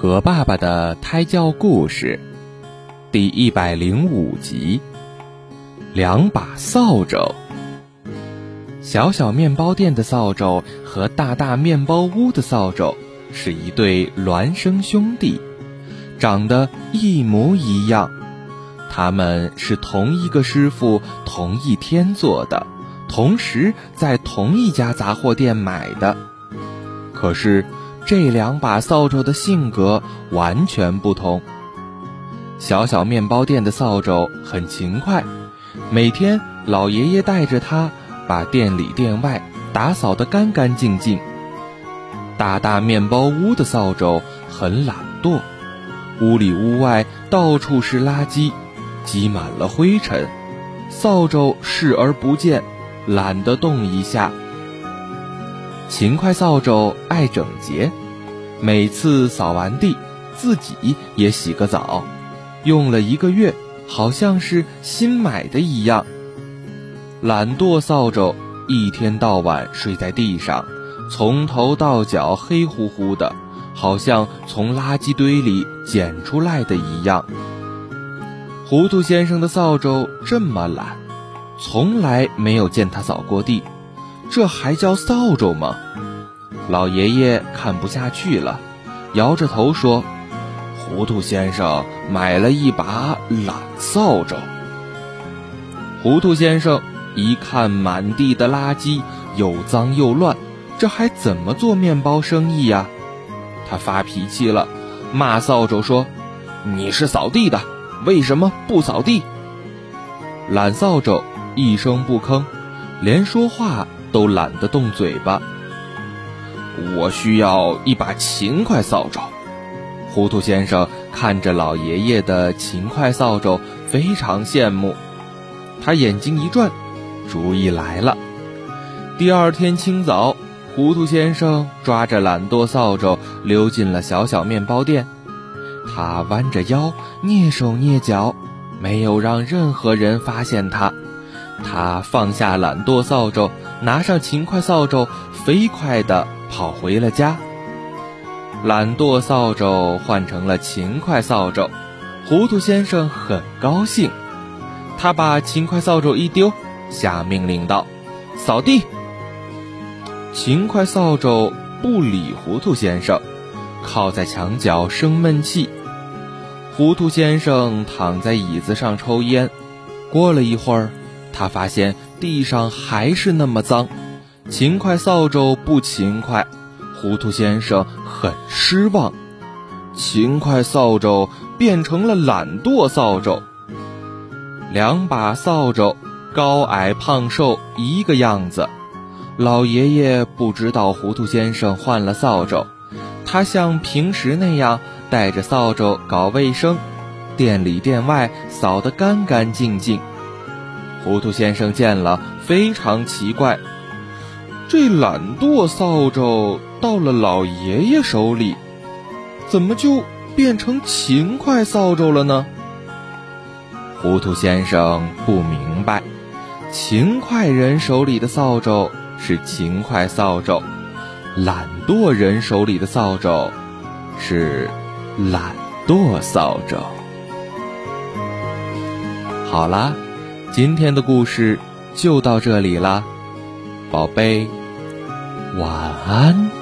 和爸爸的胎教故事，第一百零五集。两把扫帚。小小面包店的扫帚和大大面包屋的扫帚是一对孪生兄弟，长得一模一样。他们是同一个师傅同一天做的，同时在同一家杂货店买的。可是。这两把扫帚的性格完全不同。小小面包店的扫帚很勤快，每天老爷爷带着它把店里店外打扫得干干净净。大大面包屋的扫帚很懒惰，屋里屋外到处是垃圾，积满了灰尘，扫帚视而不见，懒得动一下。勤快扫帚爱整洁，每次扫完地，自己也洗个澡，用了一个月，好像是新买的一样。懒惰扫帚一天到晚睡在地上，从头到脚黑乎乎的，好像从垃圾堆里捡出来的一样。糊涂先生的扫帚这么懒，从来没有见他扫过地。这还叫扫帚吗？老爷爷看不下去了，摇着头说：“糊涂先生买了一把懒扫帚。”糊涂先生一看满地的垃圾，又脏又乱，这还怎么做面包生意呀？他发脾气了，骂扫帚说：“你是扫地的，为什么不扫地？”懒扫帚一声不吭，连说话。都懒得动嘴巴。我需要一把勤快扫帚。糊涂先生看着老爷爷的勤快扫帚，非常羡慕。他眼睛一转，主意来了。第二天清早，糊涂先生抓着懒惰扫帚溜进了小小面包店。他弯着腰，蹑手蹑脚，没有让任何人发现他。他放下懒惰扫帚，拿上勤快扫帚，飞快地跑回了家。懒惰扫帚换成了勤快扫帚，糊涂先生很高兴。他把勤快扫帚一丢，下命令道：“扫地。”勤快扫帚不理糊涂先生，靠在墙角生闷气。糊涂先生躺在椅子上抽烟。过了一会儿。他发现地上还是那么脏，勤快扫帚不勤快，糊涂先生很失望。勤快扫帚变成了懒惰扫帚。两把扫帚，高矮胖瘦一个样子。老爷爷不知道糊涂先生换了扫帚，他像平时那样带着扫帚搞卫生，店里店外扫得干干净净。糊涂先生见了，非常奇怪，这懒惰扫帚到了老爷爷手里，怎么就变成勤快扫帚了呢？糊涂先生不明白，勤快人手里的扫帚是勤快扫帚，懒惰人手里的扫帚是懒惰扫帚。好啦。今天的故事就到这里啦，宝贝，晚安。